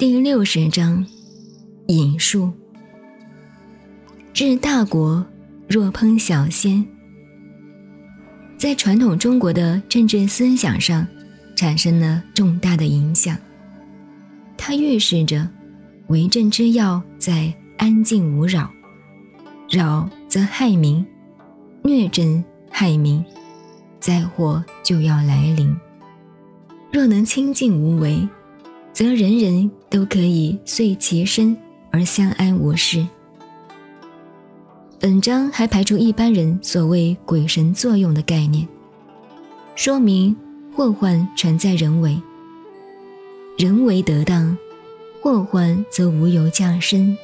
第六十章，引述。治大国若烹小鲜，在传统中国的政治思想上产生了重大的影响。它预示着，为政之要在安静无扰，扰则害民，虐政害民，灾祸就要来临。若能清静无为。则人人都可以遂其身而相安无事。本章还排除一般人所谓鬼神作用的概念，说明祸患全在人为，人为得当，祸患则无由降生。